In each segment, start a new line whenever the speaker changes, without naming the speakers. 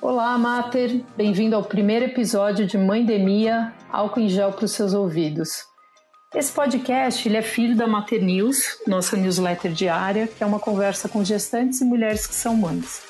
Olá, Mater! Bem-vindo ao primeiro episódio de Mãe Demia, álcool em gel para os seus ouvidos. Esse podcast ele é filho da Mater News, nossa newsletter diária, que é uma conversa com gestantes e mulheres que são mães.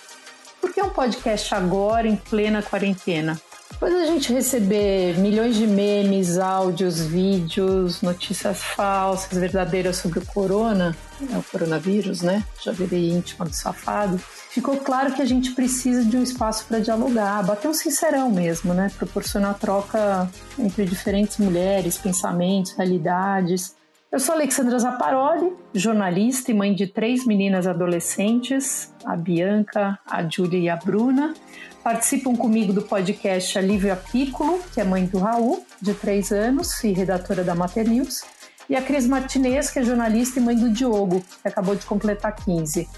Por que um podcast agora, em plena quarentena? Depois a gente receber milhões de memes, áudios, vídeos, notícias falsas, verdadeiras sobre o corona, o coronavírus, né? Já virei íntima do safado. Ficou claro que a gente precisa de um espaço para dialogar, bater um sincerão mesmo, né? Proporcionar troca entre diferentes mulheres, pensamentos, realidades. Eu sou Alexandra Zaparoli, jornalista e mãe de três meninas adolescentes, a Bianca, a Júlia e a Bruna. Participam comigo do podcast a Lívia Piccolo, que é mãe do Raul, de 3 anos e redatora da Mater News, e a Cris Martinez, que é jornalista e mãe do Diogo, que acabou de completar 15.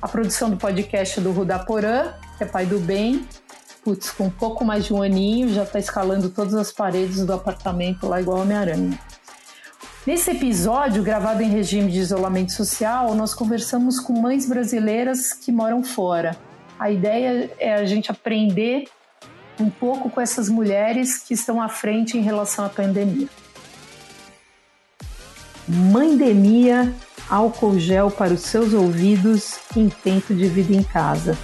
A produção do podcast é do Ruda Porã, que é pai do bem, putz, com um pouco mais de um aninho, já está escalando todas as paredes do apartamento lá igual Homem-Aranha. Nesse episódio, gravado em regime de isolamento social, nós conversamos com mães brasileiras que moram fora a ideia é a gente aprender um pouco com essas mulheres que estão à frente em relação à pandemia. Mandemia, álcool gel para os seus ouvidos em tempo de vida em casa.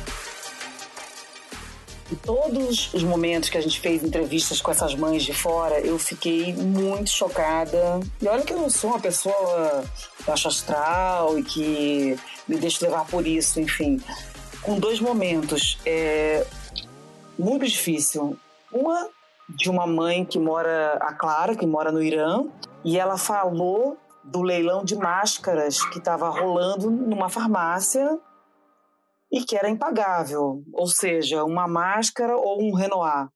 Em todos os momentos que a gente fez entrevistas com essas mães de fora, eu fiquei muito chocada. E olha que eu não sou uma pessoa baixo astral e que me deixo levar por isso, enfim com dois momentos. É, muito difícil. Uma de uma mãe que mora, a Clara, que mora no Irã, e ela falou do leilão de máscaras que estava rolando numa farmácia e que era impagável, ou seja, uma máscara ou um Renoir.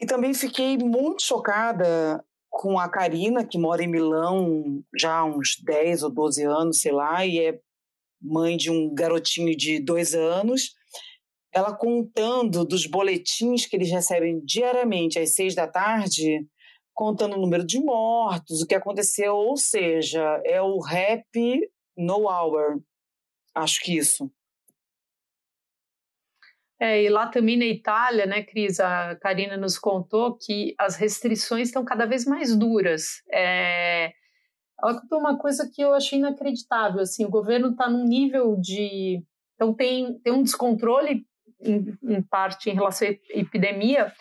E também fiquei muito chocada com a Karina, que mora em Milão já há uns 10 ou 12 anos, sei lá, e é mãe de um garotinho de dois anos, ela contando dos boletins que eles recebem diariamente às seis da tarde, contando o número de mortos, o que aconteceu, ou seja, é o rap no hour. Acho que isso.
É, e lá também na Itália, né, Cris, a Karina nos contou que as restrições estão cada vez mais duras. É, ela contou uma coisa que eu achei inacreditável. Assim, o governo está num nível de. Então, tem, tem um descontrole, em, em parte, em relação à epidemia,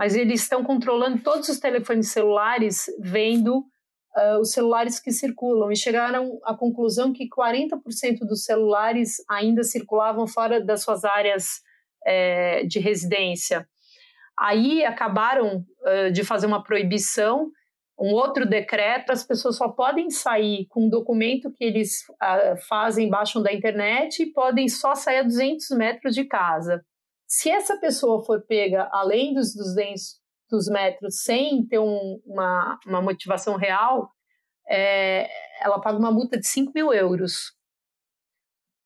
mas eles estão controlando todos os telefones celulares, vendo uh, os celulares que circulam, e chegaram à conclusão que 40% dos celulares ainda circulavam fora das suas áreas é, de residência. Aí acabaram uh, de fazer uma proibição um outro decreto, as pessoas só podem sair com um documento que eles uh, fazem, baixam da internet e podem só sair a 200 metros de casa. Se essa pessoa for pega além dos 200 metros sem ter um, uma, uma motivação real, é, ela paga uma multa de 5 mil euros.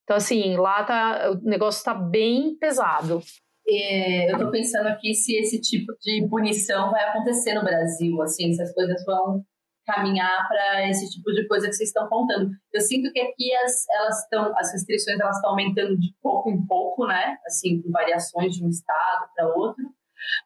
Então, assim, lá tá, o negócio está bem pesado.
É, eu estou pensando aqui se esse tipo de punição vai acontecer no Brasil, assim, se as coisas vão caminhar para esse tipo de coisa que vocês estão contando. Eu sinto que aqui as, elas estão, as restrições elas estão aumentando de pouco em pouco, né? Assim, com variações de um estado para outro.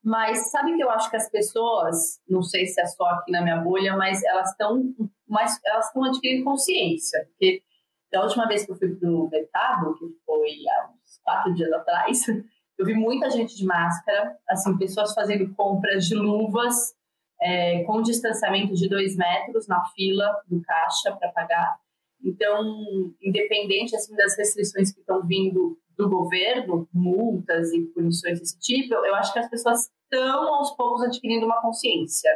Mas sabe que eu acho que as pessoas, não sei se é só aqui na minha bolha, mas elas estão, mas elas estão adquirindo consciência, porque da última vez que eu fui para o mercado, que foi há uns quatro dias atrás, eu vi muita gente de máscara, assim, pessoas fazendo compras de luvas é, com distanciamento de dois metros na fila do caixa para pagar. Então, independente assim, das restrições que estão vindo do governo, multas e punições desse tipo, eu acho que as pessoas estão aos poucos adquirindo uma consciência,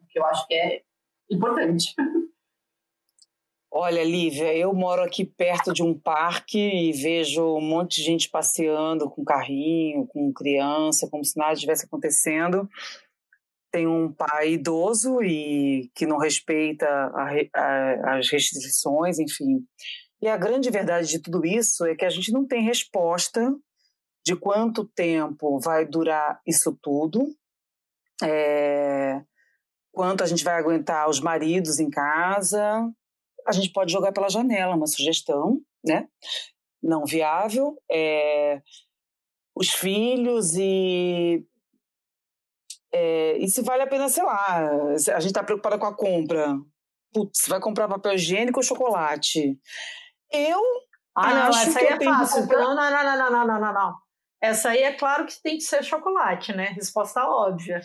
o que eu acho que é importante.
Olha, Lívia, eu moro aqui perto de um parque e vejo um monte de gente passeando com carrinho, com criança, como se nada estivesse acontecendo. Tem um pai idoso e que não respeita a, a, as restrições, enfim. E a grande verdade de tudo isso é que a gente não tem resposta de quanto tempo vai durar isso tudo, é, quanto a gente vai aguentar os maridos em casa, a gente pode jogar pela janela uma sugestão, né? Não viável. É... os filhos e é, e se vale a pena, sei lá, a gente está preocupada com a compra. Putz, vai comprar papel higiênico ou chocolate? Eu
ah, não, acho essa aí é fácil. Comprar... Não, não, não, não, não, não, não, não. Essa aí é claro que tem que ser chocolate, né? Resposta óbvia.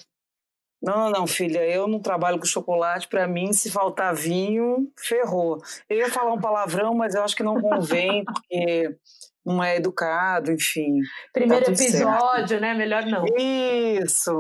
Não, não, não, filha, eu não trabalho com chocolate. Para mim, se faltar vinho, ferrou. Eu ia falar um palavrão, mas eu acho que não convém, porque não é educado, enfim.
Primeiro tá episódio, certo. né? Melhor não.
Isso.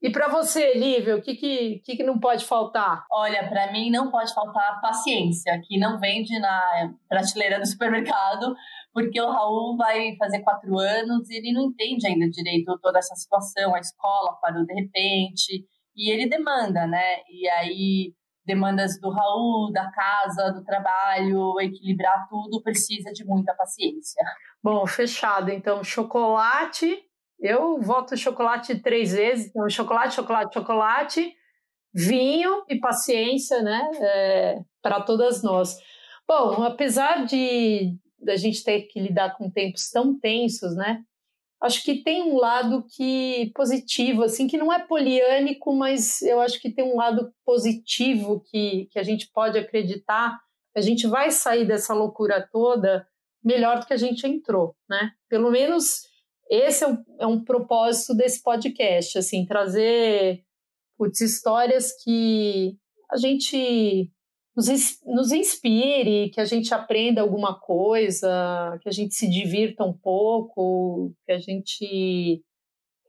E para você, Lívia, o que, que, que, que não pode faltar?
Olha, para mim não pode faltar paciência, que não vende na prateleira do supermercado, porque o Raul vai fazer quatro anos e ele não entende ainda direito toda essa situação, a escola parou de repente, e ele demanda, né? E aí demandas do Raul, da casa, do trabalho, equilibrar tudo precisa de muita paciência.
Bom, fechado. Então, chocolate, eu voto chocolate três vezes. Então, chocolate, chocolate, chocolate, vinho e paciência, né? É, para todas nós. Bom, apesar de da gente ter que lidar com tempos tão tensos, né? Acho que tem um lado que positivo, assim, que não é poliânico, mas eu acho que tem um lado positivo que, que a gente pode acreditar. A gente vai sair dessa loucura toda melhor do que a gente entrou, né? Pelo menos esse é um, é um propósito desse podcast, assim, trazer putz, histórias que a gente nos, nos inspire, que a gente aprenda alguma coisa, que a gente se divirta um pouco, que a gente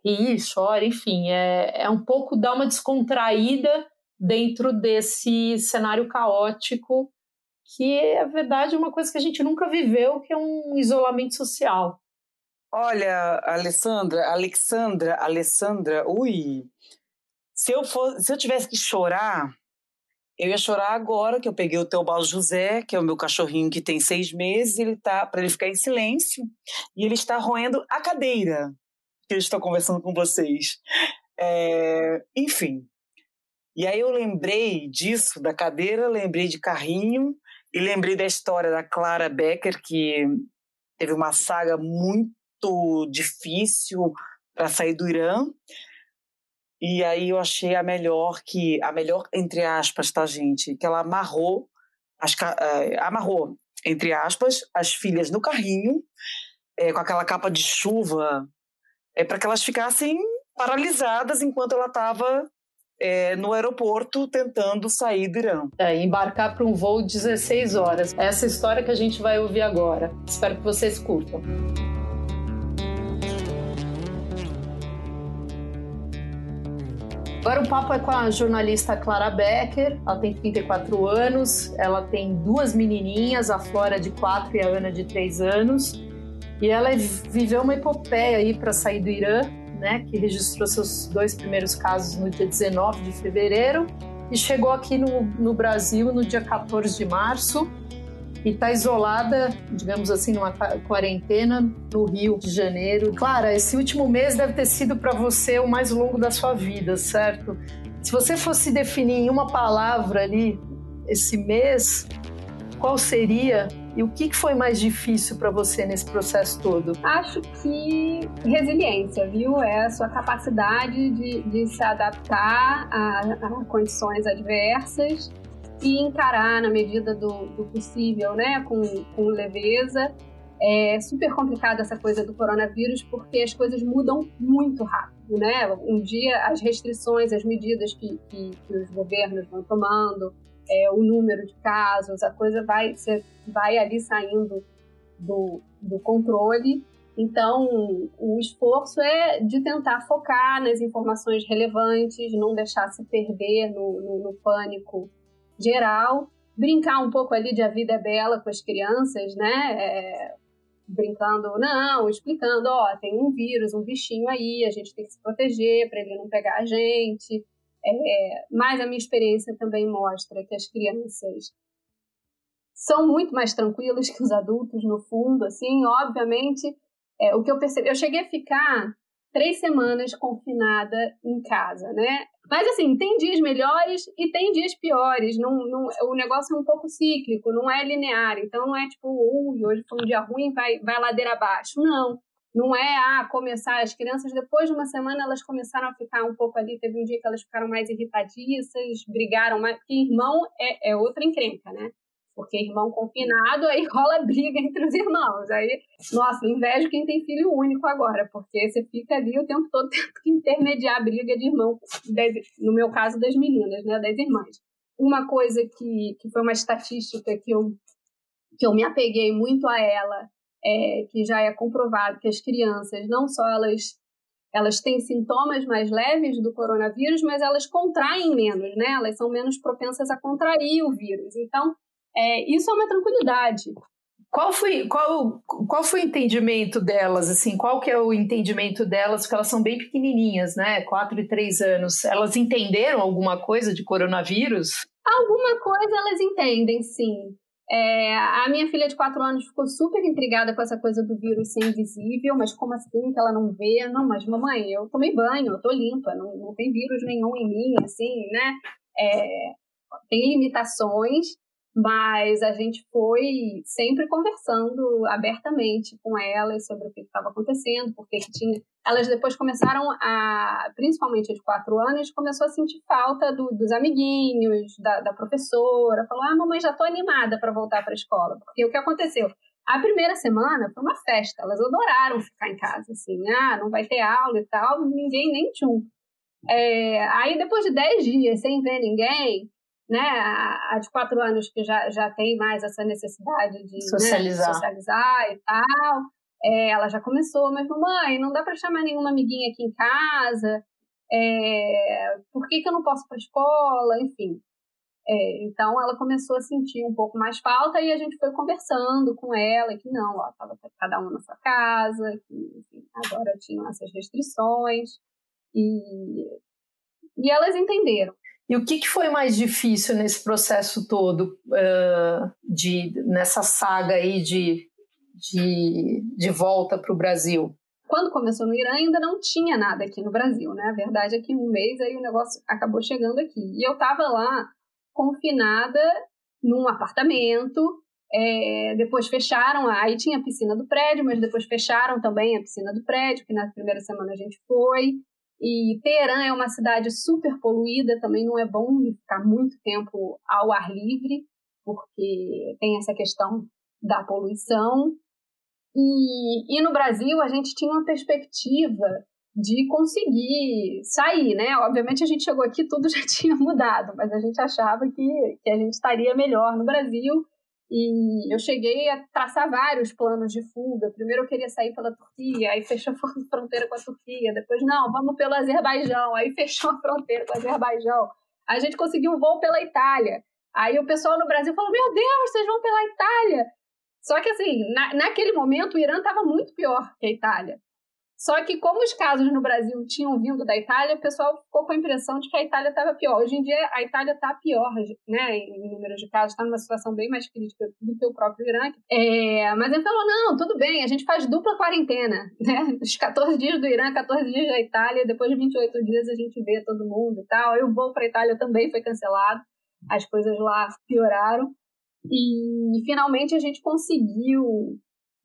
ri, chore, enfim, é, é um pouco dar uma descontraída dentro desse cenário caótico que é verdade uma coisa que a gente nunca viveu, que é um isolamento social.
Olha, Alessandra, Alexandra, Alessandra, ui, se eu for, se eu tivesse que chorar, eu ia chorar agora que eu peguei o Teobaldo José, que é o meu cachorrinho que tem seis meses, ele tá para ele ficar em silêncio e ele está roendo a cadeira que eu estou conversando com vocês. É, enfim. E aí eu lembrei disso, da cadeira, lembrei de carrinho e lembrei da história da Clara Becker, que teve uma saga muito difícil para sair do Irã. E aí eu achei a melhor que a melhor entre aspas, tá gente, que ela amarrou as, uh, amarrou entre aspas as filhas no carrinho é, com aquela capa de chuva é para que elas ficassem paralisadas enquanto ela estava é, no aeroporto tentando sair do Irã.
É, embarcar para um voo 16 horas. Essa história que a gente vai ouvir agora. Espero que vocês curtam. Agora o papo é com a jornalista Clara Becker, ela tem 34 anos, ela tem duas menininhas, a Flora de 4 e a Ana de 3 anos, e ela viveu uma epopeia aí para sair do Irã, né, que registrou seus dois primeiros casos no dia 19 de fevereiro e chegou aqui no, no Brasil no dia 14 de março e está isolada, digamos assim, numa quarentena no Rio de Janeiro. Clara, esse último mês deve ter sido para você o mais longo da sua vida, certo? Se você fosse definir em uma palavra ali esse mês, qual seria e o que foi mais difícil para você nesse processo todo?
Acho que resiliência, viu? É a sua capacidade de, de se adaptar a, a condições adversas e encarar na medida do, do possível, né, com, com leveza. É super complicada essa coisa do coronavírus porque as coisas mudam muito rápido, né? Um dia as restrições, as medidas que, que, que os governos vão tomando, é, o número de casos, a coisa vai, vai ali saindo do, do controle. Então, o esforço é de tentar focar nas informações relevantes, não deixar se perder no, no, no pânico geral, brincar um pouco ali de a vida é bela com as crianças, né? É, brincando, não, explicando, ó, tem um vírus, um bichinho aí, a gente tem que se proteger para ele não pegar a gente. É, mas a minha experiência também mostra que as crianças são muito mais tranquilas que os adultos, no fundo, assim, obviamente. É, o que eu percebi, eu cheguei a ficar três semanas confinada em casa, né? Mas assim, tem dias melhores e tem dias piores. Não, não, o negócio é um pouco cíclico, não é linear. Então não é tipo, ui, hoje foi um dia ruim, vai, vai ladeira abaixo. Não. Não é ah, começar, as crianças depois de uma semana elas começaram a ficar um pouco ali, teve um dia que elas ficaram mais irritadiças, brigaram mais, porque irmão é, é outra encrenca, né? Porque irmão confinado, aí rola briga entre os irmãos. Aí, nossa, invejo quem tem filho único agora, porque você fica ali o tempo todo tendo que intermediar a briga de irmão, no meu caso, das meninas, né, das irmãs. Uma coisa que, que foi uma estatística que eu, que eu me apeguei muito a ela, é, que já é comprovado que as crianças, não só elas elas têm sintomas mais leves do coronavírus, mas elas contraem menos, né? Elas são menos propensas a contrair o vírus. Então, é, isso é uma tranquilidade.
Qual foi, qual, qual foi o entendimento delas, assim, qual que é o entendimento delas, porque elas são bem pequenininhas, né, quatro e três anos, elas entenderam alguma coisa de coronavírus?
Alguma coisa elas entendem, sim. É, a minha filha de quatro anos ficou super intrigada com essa coisa do vírus ser invisível, mas como assim que ela não vê? Não, mas mamãe, eu tomei banho, eu tô limpa, não, não tem vírus nenhum em mim, assim, né? É, tem limitações, mas a gente foi sempre conversando abertamente com elas sobre o que estava acontecendo, porque que tinha. Elas depois começaram a, principalmente a de quatro anos, começou a sentir falta do, dos amiguinhos, da, da professora. Falou: Ah, mamãe, já estou animada para voltar para a escola. Porque o que aconteceu? A primeira semana foi uma festa, elas adoraram ficar em casa, assim, ah, não vai ter aula e tal, ninguém nem tchum. É, aí depois de dez dias sem ver ninguém, né, a, de quatro anos que já, já tem mais essa necessidade de
socializar,
né, socializar e tal, é, ela já começou, mas mamãe, não dá para chamar nenhuma amiguinha aqui em casa, é, por que, que eu não posso ir para a escola, enfim. É, então ela começou a sentir um pouco mais falta e a gente foi conversando com ela que não, ó, estava cada um na sua casa, que enfim, agora tinham essas restrições e, e elas entenderam.
E o que, que foi mais difícil nesse processo todo, uh, de, nessa saga aí de, de, de volta para o Brasil?
Quando começou no Irã, ainda não tinha nada aqui no Brasil, né? A verdade é que um mês aí o negócio acabou chegando aqui. E eu estava lá confinada num apartamento, é, depois fecharam, aí tinha a piscina do prédio, mas depois fecharam também a piscina do prédio, que na primeira semana a gente foi. E Teherã é uma cidade super poluída, também não é bom ficar muito tempo ao ar livre, porque tem essa questão da poluição. E, e no Brasil a gente tinha uma perspectiva de conseguir sair, né? Obviamente a gente chegou aqui tudo já tinha mudado, mas a gente achava que, que a gente estaria melhor no Brasil e eu cheguei a traçar vários planos de fuga. Primeiro eu queria sair pela Turquia, aí fechou a fronteira com a Turquia. Depois, não, vamos pelo Azerbaijão, aí fechou a fronteira com o Azerbaijão. A gente conseguiu um voo pela Itália. Aí o pessoal no Brasil falou: Meu Deus, vocês vão pela Itália. Só que, assim, na, naquele momento o Irã estava muito pior que a Itália. Só que, como os casos no Brasil tinham vindo da Itália, o pessoal ficou com a impressão de que a Itália estava pior. Hoje em dia, a Itália está pior, né, em número de casos, está numa situação bem mais crítica do que o próprio Irã. É, mas ele falou: não, tudo bem, a gente faz dupla quarentena. Né? Os 14 dias do Irã, 14 dias da Itália, depois de 28 dias a gente vê todo mundo e tal. O voo para a Itália também foi cancelado, as coisas lá pioraram. E finalmente a gente conseguiu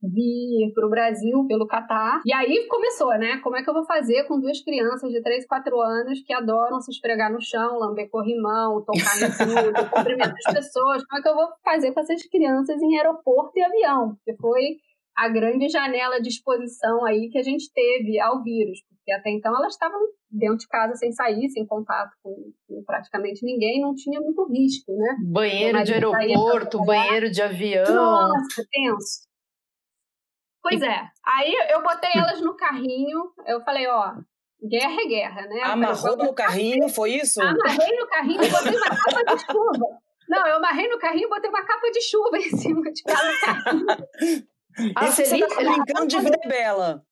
vir para o Brasil pelo Catar. E aí começou, né? Como é que eu vou fazer com duas crianças de 3, 4 anos que adoram se esfregar no chão, lamber corrimão, tocar em tudo, cumprimentar as pessoas? Como é que eu vou fazer com essas crianças em aeroporto e avião? Porque foi a grande janela de exposição aí que a gente teve ao vírus. Porque até então elas estavam dentro de casa sem sair, sem contato com, com praticamente ninguém, não tinha muito risco, né?
Banheiro de aeroporto, banheiro de avião.
Nossa, tenso. Pois é. Aí eu botei elas no carrinho, eu falei, ó, guerra é guerra, né?
Amarrou no carrinho, foi isso?
Amarrei no carrinho e botei uma capa de chuva. Não, eu amarrei no carrinho e botei uma capa de chuva em cima de cada carrinho.
Ah, você tá brincando de vida bela.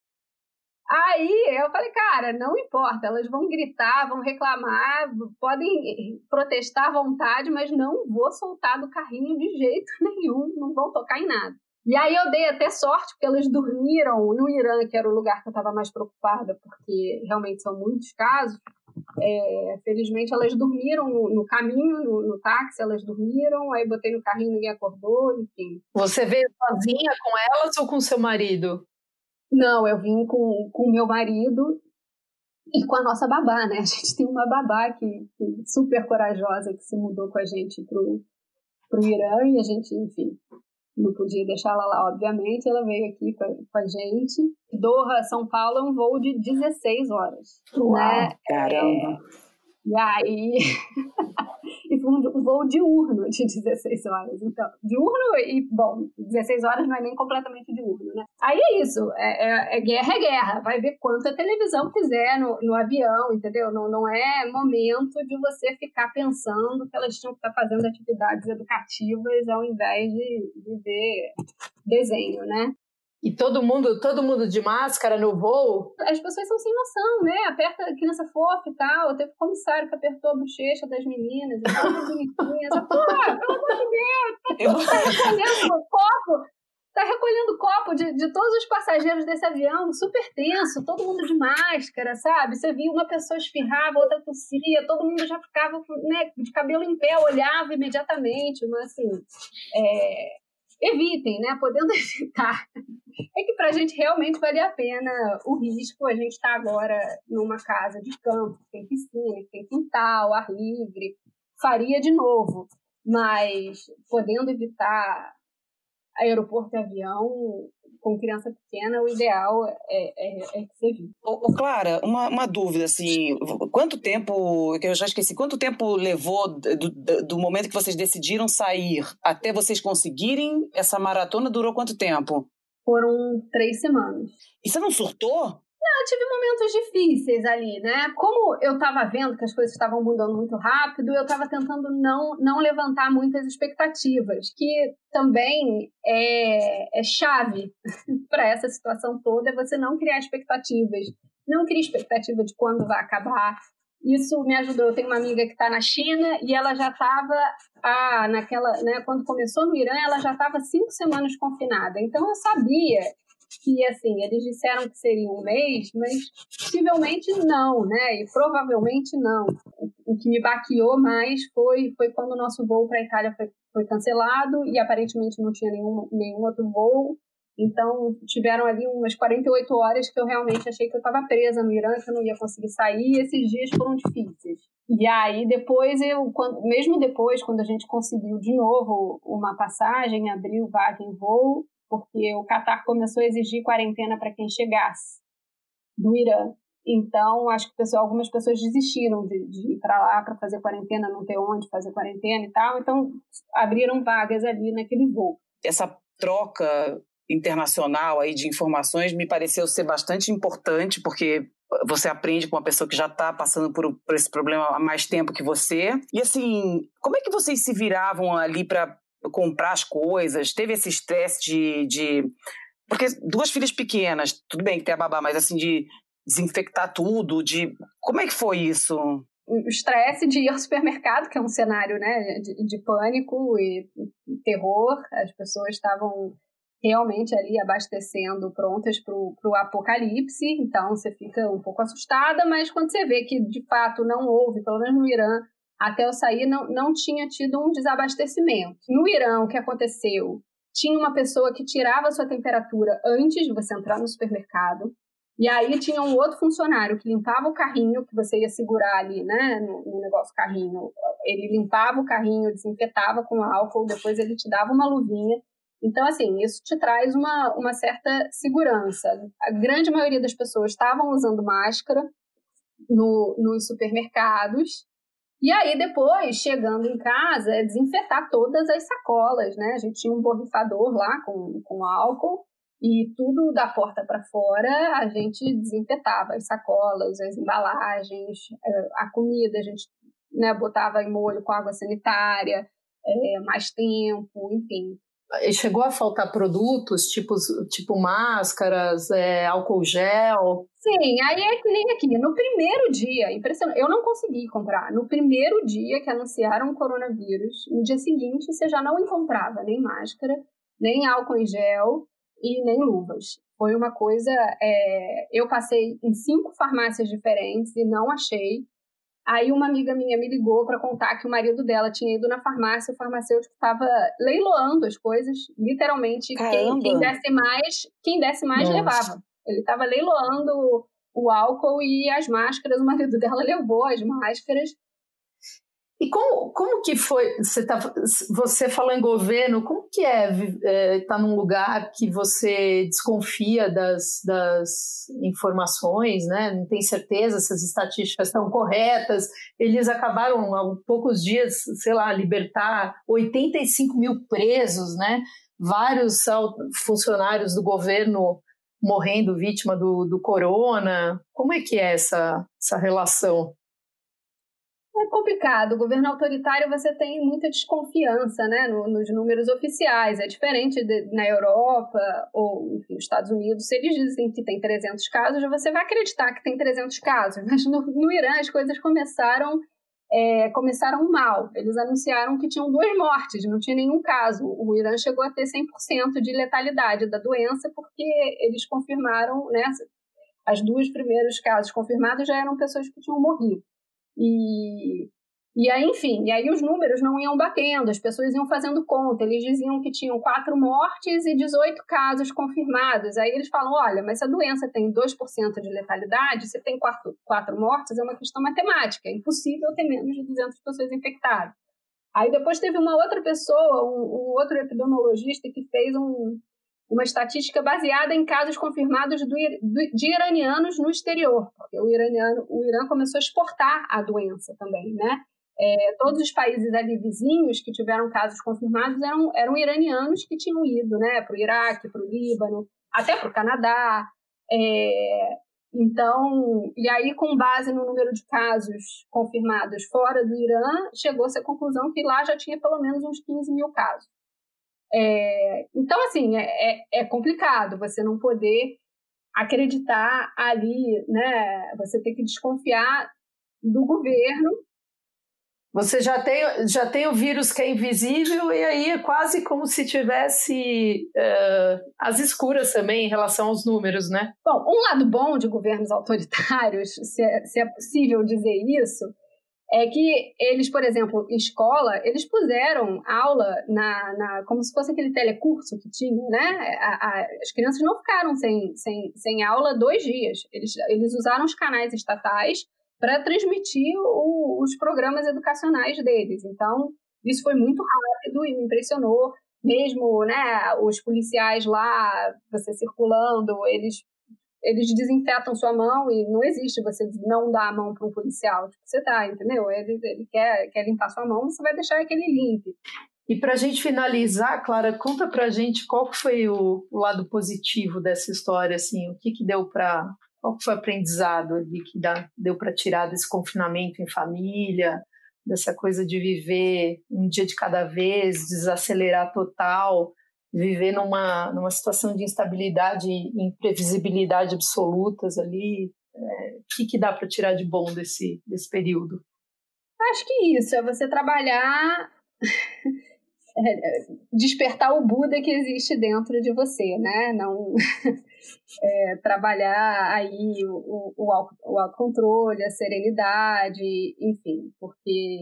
Aí eu falei, cara, não importa, elas vão gritar, vão reclamar, podem protestar à vontade, mas não vou soltar do carrinho de jeito nenhum, não vão tocar em nada. E aí eu dei até sorte, porque elas dormiram no Irã, que era o lugar que eu estava mais preocupada, porque realmente são muitos casos. É, felizmente elas dormiram no, no caminho, no, no, táxi, elas dormiram, aí botei no carrinho, ninguém acordou, enfim.
Você veio sozinha com elas ou com seu marido?
Não, eu vim com o meu marido e com a nossa babá, né? A gente tem uma babá que, que super corajosa que se mudou com a gente pro, pro Irã e a gente, enfim, não podia deixá-la lá, obviamente. Ela veio aqui com a, com a gente. Doha, São Paulo, é um voo de 16 horas.
Uau, né? Caramba!
É, e aí, foi um voo diurno de 16 horas. Então, diurno e, bom, 16 horas não é nem completamente diurno, né? Aí é isso, é, é, é guerra, é guerra. Vai ver quanta televisão quiser no, no avião, entendeu? Não, não é momento de você ficar pensando que elas tinham que estar fazendo atividades educativas ao invés de, de ver desenho, né?
E todo mundo, todo mundo de máscara no voo?
As pessoas são sem noção, né? Aperta a criança fofa e tal. Teve um comissário que apertou a bochecha das meninas, e tal, bonitinhas. Pô, pelo amor de Deus, tá recolhendo copo, tá recolhendo copo de, de todos os passageiros desse avião, super tenso, todo mundo de máscara, sabe? Você via uma pessoa espirrava, outra tossia, todo mundo já ficava né, de cabelo em pé, olhava imediatamente, mas assim, é, evitem, né? Podendo evitar. É que para a gente realmente vale a pena o risco. A gente está agora numa casa de campo, que tem piscina, que tem quintal, ar livre. Faria de novo, mas podendo evitar aeroporto e avião, com criança pequena, o ideal é, é, é que você vive.
Ô, Clara, uma, uma dúvida, assim, quanto tempo, que eu já esqueci, quanto tempo levou do, do momento que vocês decidiram sair até vocês conseguirem essa maratona? Durou quanto tempo?
Foram três semanas.
E você não surtou?
Eu tive momentos difíceis ali, né? Como eu estava vendo que as coisas estavam mudando muito rápido, eu estava tentando não, não levantar muitas expectativas, que também é, é chave para essa situação toda, é você não criar expectativas. Não criar expectativa de quando vai acabar. Isso me ajudou. Eu tenho uma amiga que está na China e ela já estava, ah, naquela, né, quando começou no Irã, ela já estava cinco semanas confinada. Então eu sabia que, assim, eles disseram que seria um mês, mas possivelmente não, né? E provavelmente não. O que me baqueou mais foi, foi quando o nosso voo para a Itália foi, foi cancelado e aparentemente não tinha nenhum, nenhum outro voo. Então, tiveram ali umas 48 horas que eu realmente achei que eu estava presa no Irã, que eu não ia conseguir sair, e esses dias foram difíceis. E aí, depois, eu, quando, mesmo depois, quando a gente conseguiu de novo uma passagem, abriu vaga em voo, porque o Catar começou a exigir quarentena para quem chegasse do Irã. Então, acho que algumas pessoas desistiram de, de ir para lá para fazer quarentena, não ter onde fazer quarentena e tal. Então, abriram vagas ali naquele voo.
Essa troca internacional aí de informações me pareceu ser bastante importante, porque você aprende com uma pessoa que já está passando por, por, esse problema há mais tempo que você. E assim, como é que vocês se viravam ali para comprar as coisas, teve esse estresse de, de. Porque duas filhas pequenas, tudo bem que tem a babá, mas assim, de desinfectar tudo, de. Como é que foi isso?
o estresse de ir ao supermercado, que é um cenário né, de, de pânico e, e terror. As pessoas estavam realmente ali abastecendo, prontas para o apocalipse. Então você fica um pouco assustada, mas quando você vê que de fato não houve, pelo menos no Irã, até eu sair, não, não tinha tido um desabastecimento. No Irã, o que aconteceu? Tinha uma pessoa que tirava a sua temperatura antes de você entrar no supermercado. E aí tinha um outro funcionário que limpava o carrinho que você ia segurar ali, né, no, no negócio carrinho. Ele limpava o carrinho, desinfetava com álcool, depois ele te dava uma luvinha. Então, assim, isso te traz uma, uma certa segurança. A grande maioria das pessoas estavam usando máscara no, nos supermercados, e aí, depois, chegando em casa, é desinfetar todas as sacolas, né? A gente tinha um borrifador lá com, com álcool e tudo da porta para fora a gente desinfetava as sacolas, as embalagens, é, a comida a gente né, botava em molho com água sanitária, é, mais tempo, enfim
chegou a faltar produtos, tipo, tipo máscaras, é, álcool gel?
Sim, aí é que nem aqui. No primeiro dia, impressionante, eu não consegui comprar. No primeiro dia que anunciaram o coronavírus, no dia seguinte você já não encontrava nem máscara, nem álcool em gel e nem luvas. Foi uma coisa. É, eu passei em cinco farmácias diferentes e não achei. Aí uma amiga minha me ligou para contar que o marido dela tinha ido na farmácia, o farmacêutico estava leiloando as coisas, literalmente quem, quem, desse mais, quem desse mais Nossa. levava. Ele estava leiloando o álcool e as máscaras. O marido dela levou as máscaras
e como, como que foi, você, tá, você falou em governo, como que é estar é, tá num lugar que você desconfia das, das informações, né? não tem certeza se as estatísticas estão corretas, eles acabaram há poucos dias, sei lá, libertar 85 mil presos, né? vários funcionários do governo morrendo vítima do, do corona, como é que é essa, essa relação?
É complicado. O governo autoritário você tem muita desconfiança né, no, nos números oficiais. É diferente de, na Europa ou enfim, nos Estados Unidos. Se eles dizem que tem 300 casos, você vai acreditar que tem 300 casos. Mas no, no Irã as coisas começaram, é, começaram mal. Eles anunciaram que tinham duas mortes, não tinha nenhum caso. O Irã chegou a ter 100% de letalidade da doença porque eles confirmaram, né, as duas primeiros casos confirmados já eram pessoas que tinham morrido. E, e aí, enfim, e aí os números não iam batendo, as pessoas iam fazendo conta. Eles diziam que tinham quatro mortes e 18 casos confirmados. Aí eles falam: olha, mas se a doença tem 2% de letalidade, se tem quatro, quatro mortes, é uma questão matemática. É impossível ter menos de 200 pessoas infectadas. Aí depois teve uma outra pessoa, um, um outro epidemiologista, que fez um, uma estatística baseada em casos confirmados do, do, de iranianos no exterior, porque o, iraniano, o Irã começou a exportar a doença também, né? É, todos os países ali vizinhos que tiveram casos confirmados eram, eram iranianos que tinham ido, né? Para o Iraque, para o Líbano, até para o Canadá. É, então, e aí, com base no número de casos confirmados fora do Irã, chegou-se à conclusão que lá já tinha pelo menos uns 15 mil casos. É, então, assim, é, é, é complicado você não poder acreditar ali, né? Você tem que desconfiar do governo.
Você já tem, já tem o vírus que é invisível e aí é quase como se tivesse uh, as escuras também em relação aos números, né?
Bom, um lado bom de governos autoritários, se é, se é possível dizer isso, é que eles, por exemplo, em escola, eles puseram aula na, na como se fosse aquele telecurso que tinha, né? A, a, as crianças não ficaram sem, sem, sem aula dois dias. Eles, eles usaram os canais estatais para transmitir o, os programas educacionais deles. Então, isso foi muito rápido e me impressionou. Mesmo né, os policiais lá, você circulando, eles eles desinfetam sua mão e não existe você não dar a mão para um policial. Tipo, você tá, entendeu? Ele, ele quer, quer limpar sua mão, você vai deixar que ele limpe.
E para a gente finalizar, Clara, conta para a gente qual foi o, o, lado positivo dessa história, assim, o que que deu para, qual foi o aprendizado ali que dá, deu para tirar desse confinamento em família, dessa coisa de viver um dia de cada vez, desacelerar total, viver numa, numa situação de instabilidade e imprevisibilidade absolutas ali. É, o que, que dá para tirar de bom desse, desse período?
Acho que isso, é você trabalhar, é, despertar o Buda que existe dentro de você, né? Não é, trabalhar aí o, o, o autocontrole, a serenidade, enfim, porque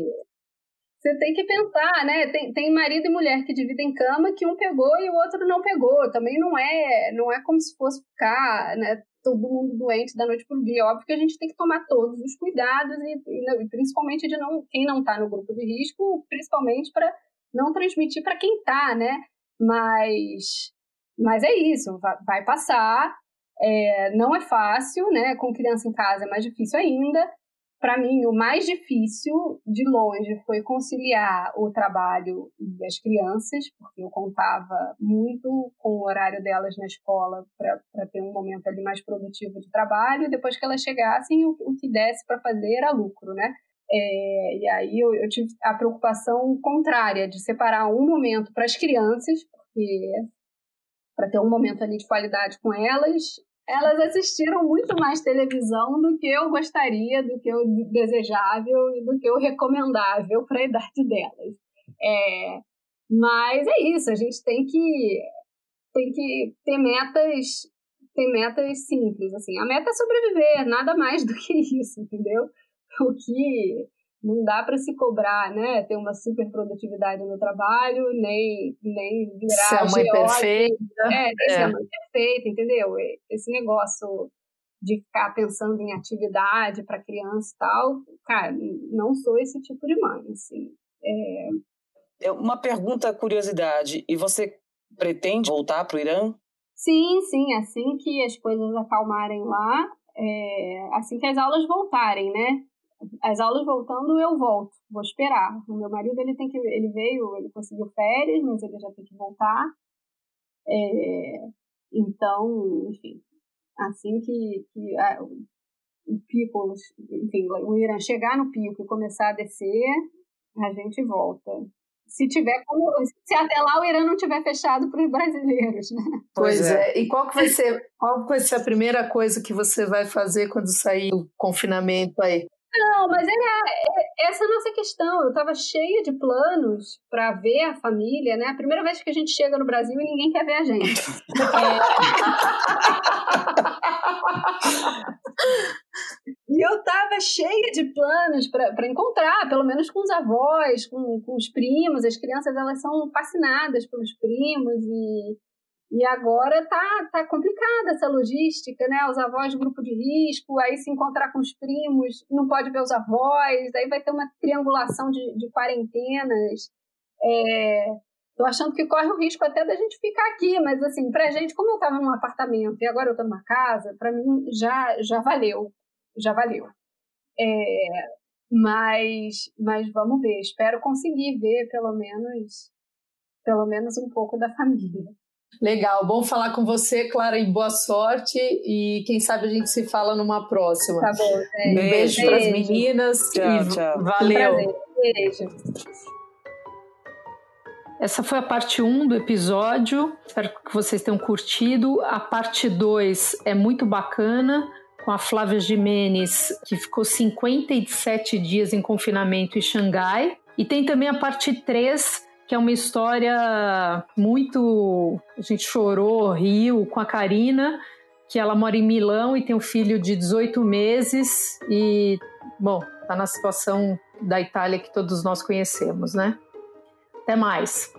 você tem que pensar, né? Tem, tem marido e mulher que dividem cama que um pegou e o outro não pegou. Também não é, não é como se fosse ficar, né? Todo mundo doente da noite para o dia. Óbvio que a gente tem que tomar todos os cuidados e, e principalmente de não quem não está no grupo de risco, principalmente para não transmitir para quem está, né? Mas, mas é isso, vai, vai passar. É, não é fácil, né? Com criança em casa é mais difícil ainda para mim, o mais difícil, de longe, foi conciliar o trabalho e as crianças, porque eu contava muito com o horário delas na escola para ter um momento ali mais produtivo de trabalho, depois que elas chegassem, o, o que desse para fazer era lucro, né? É, e aí eu, eu, tive a preocupação contrária de separar um momento para as crianças, porque para ter um momento ali de qualidade com elas, elas assistiram muito mais televisão do que eu gostaria, do que eu desejável e do que eu recomendável para a idade delas. É, mas é isso, a gente tem que tem que ter metas ter metas simples assim. A meta é sobreviver, nada mais do que isso, entendeu? O que não dá para se cobrar, né? Ter uma super produtividade no trabalho, nem, nem
virar ser a mãe perfeita.
É, nem é. ser a mãe perfeita, entendeu? Esse negócio de ficar pensando em atividade para criança e tal, cara, não sou esse tipo de mãe, assim. É...
é uma pergunta, curiosidade, e você pretende voltar para o Irã?
Sim, sim, assim que as coisas acalmarem lá, é, assim que as aulas voltarem, né? As aulas voltando, eu volto, vou esperar. O meu marido, ele tem que, ele veio, ele conseguiu férias, mas ele já tem que voltar. É, então, enfim, assim que, que a, o pico, enfim, o Irã chegar no pico e começar a descer, a gente volta. Se tiver como, se até lá o Irã não tiver fechado para os brasileiros, né?
Pois, é. é. E qual que vai ser, qual vai ser a primeira coisa que você vai fazer quando sair do confinamento aí?
Não, mas era é, essa é a nossa questão. Eu estava cheia de planos para ver a família, né? A primeira vez que a gente chega no Brasil e ninguém quer ver a gente. é... E eu estava cheia de planos para encontrar, pelo menos com os avós, com, com os primos. As crianças elas são fascinadas pelos primos e e agora tá, tá complicada essa logística, né? Os avós de grupo de risco, aí se encontrar com os primos, não pode ver os avós, aí vai ter uma triangulação de, de quarentenas. É, tô achando que corre o risco até da gente ficar aqui, mas assim, pra gente, como eu tava num apartamento e agora eu tô numa casa, pra mim já, já valeu, já valeu. É, mas, mas vamos ver, espero conseguir ver pelo menos, pelo menos um pouco da família.
Legal, bom falar com você, Clara, e boa sorte. E quem sabe a gente se fala numa próxima.
Tá bom,
gente. Um beijo, beijo. para as meninas.
Tchau, e tchau.
Valeu.
Um beijo.
Essa foi a parte 1 do episódio. Espero que vocês tenham curtido. A parte 2 é muito bacana, com a Flávia Jimenez, que ficou 57 dias em confinamento em Xangai. E tem também a parte 3 que é uma história muito. A gente chorou, riu com a Karina, que ela mora em Milão e tem um filho de 18 meses e, bom, tá na situação da Itália que todos nós conhecemos, né? Até mais.